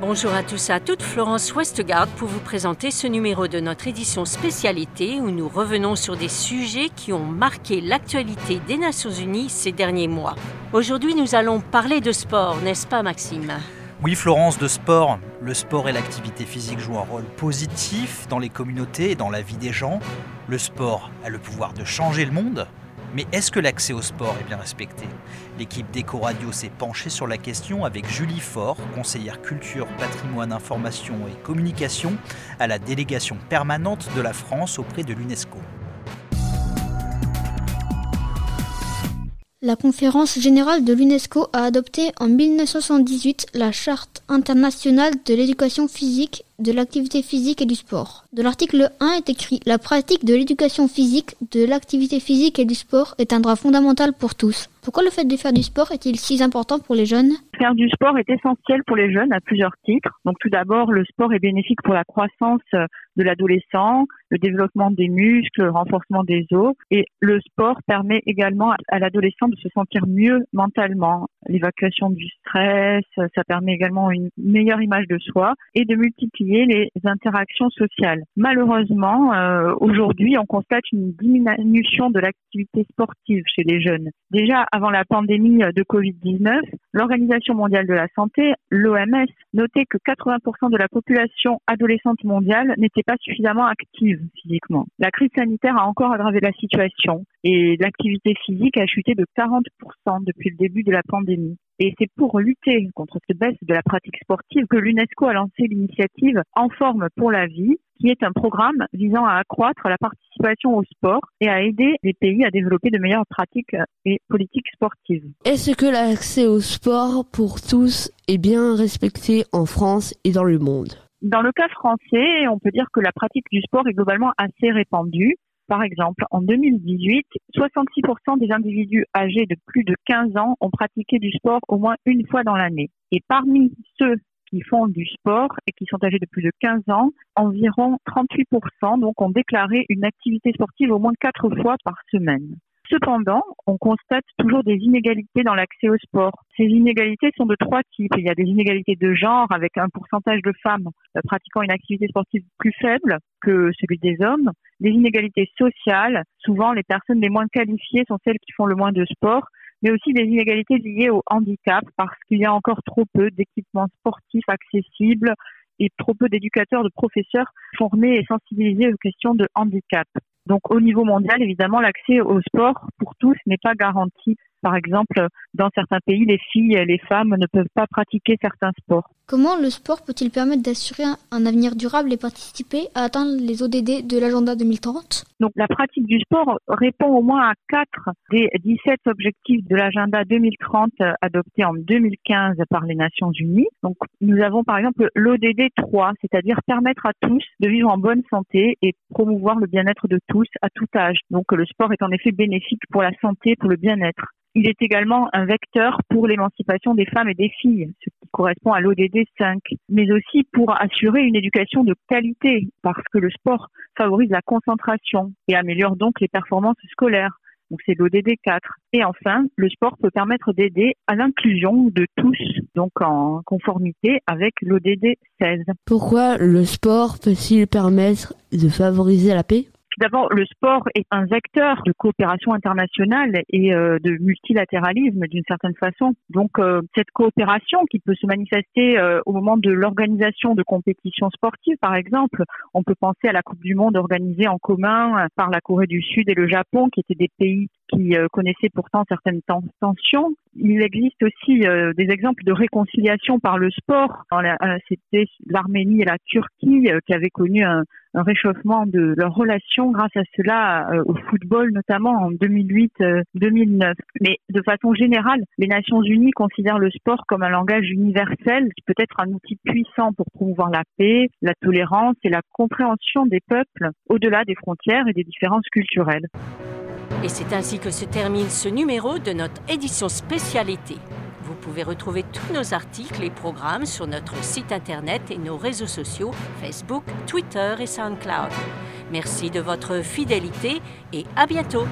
Bonjour à tous à toutes, Florence Westgard pour vous présenter ce numéro de notre édition spécialité où nous revenons sur des sujets qui ont marqué l'actualité des Nations Unies ces derniers mois. Aujourd'hui, nous allons parler de sport, n'est-ce pas Maxime? Oui, Florence, de sport. Le sport et l'activité physique jouent un rôle positif dans les communautés et dans la vie des gens. Le sport a le pouvoir de changer le monde. Mais est-ce que l'accès au sport est bien respecté? L'équipe d'Eco Radio s'est penchée sur la question avec Julie Faure, conseillère culture, patrimoine, information et communication à la délégation permanente de la France auprès de l'UNESCO. La conférence générale de l'UNESCO a adopté en 1978 la Charte internationale de l'éducation physique, de l'activité physique et du sport. De l'article 1 est écrit La pratique de l'éducation physique, de l'activité physique et du sport est un droit fondamental pour tous. Pourquoi le fait de faire du sport est-il si important pour les jeunes? Faire du sport est essentiel pour les jeunes à plusieurs titres. Donc tout d'abord, le sport est bénéfique pour la croissance de l'adolescent, le développement des muscles, le renforcement des os. Et le sport permet également à l'adolescent de se sentir mieux mentalement. L'évacuation du stress, ça permet également une meilleure image de soi et de multiplier les interactions sociales. Malheureusement, euh, aujourd'hui, on constate une diminution de l'activité sportive chez les jeunes. Déjà avant la pandémie de Covid-19, l'Organisation mondiale de la santé, l'OMS, notait que 80% de la population adolescente mondiale n'était pas suffisamment active physiquement. La crise sanitaire a encore aggravé la situation et l'activité physique a chuté de 40% depuis le début de la pandémie. Et c'est pour lutter contre cette baisse de la pratique sportive que l'UNESCO a lancé l'initiative En forme pour la vie, qui est un programme visant à accroître la participation au sport et à aider les pays à développer de meilleures pratiques et politiques sportives. Est-ce que l'accès au sport pour tous est bien respecté en France et dans le monde? Dans le cas français, on peut dire que la pratique du sport est globalement assez répandue. Par exemple, en 2018, 66% des individus âgés de plus de 15 ans ont pratiqué du sport au moins une fois dans l'année. Et parmi ceux qui font du sport et qui sont âgés de plus de 15 ans, environ 38% donc ont déclaré une activité sportive au moins quatre fois par semaine. Cependant, on constate toujours des inégalités dans l'accès au sport. Ces inégalités sont de trois types. Il y a des inégalités de genre avec un pourcentage de femmes euh, pratiquant une activité sportive plus faible que celui des hommes. Des inégalités sociales. Souvent, les personnes les moins qualifiées sont celles qui font le moins de sport mais aussi des inégalités liées au handicap parce qu'il y a encore trop peu d'équipements sportifs accessibles et trop peu d'éducateurs, de professeurs formés et sensibilisés aux questions de handicap. Donc au niveau mondial, évidemment, l'accès au sport pour tous n'est pas garanti. Par exemple, dans certains pays, les filles et les femmes ne peuvent pas pratiquer certains sports. Comment le sport peut-il permettre d'assurer un avenir durable et participer à atteindre les ODD de l'agenda 2030 Donc la pratique du sport répond au moins à 4 des 17 objectifs de l'agenda 2030 adopté en 2015 par les Nations Unies. Donc nous avons par exemple l'ODD 3, c'est-à-dire permettre à tous de vivre en bonne santé et promouvoir le bien-être de tous à tout âge. Donc le sport est en effet bénéfique pour la santé, pour le bien-être. Il est également un vecteur pour l'émancipation des femmes et des filles, ce qui correspond à l'ODD 5, mais aussi pour assurer une éducation de qualité, parce que le sport favorise la concentration et améliore donc les performances scolaires. Donc c'est l'ODD 4. Et enfin, le sport peut permettre d'aider à l'inclusion de tous, donc en conformité avec l'ODD 16. Pourquoi le sport peut-il permettre de favoriser la paix? D'abord, le sport est un vecteur de coopération internationale et euh, de multilatéralisme d'une certaine façon. Donc, euh, cette coopération qui peut se manifester euh, au moment de l'organisation de compétitions sportives, par exemple, on peut penser à la Coupe du Monde organisée en commun par la Corée du Sud et le Japon, qui étaient des pays qui connaissaient pourtant certaines tensions. Il existe aussi des exemples de réconciliation par le sport. C'était l'Arménie et la Turquie qui avaient connu un, un réchauffement de leurs relations grâce à cela euh, au football notamment en 2008-2009. Euh, Mais de façon générale, les Nations Unies considèrent le sport comme un langage universel qui peut être un outil puissant pour promouvoir la paix, la tolérance et la compréhension des peuples au-delà des frontières et des différences culturelles. Et c'est ainsi que se termine ce numéro de notre édition spécialité. Vous pouvez retrouver tous nos articles et programmes sur notre site internet et nos réseaux sociaux Facebook, Twitter et SoundCloud. Merci de votre fidélité et à bientôt.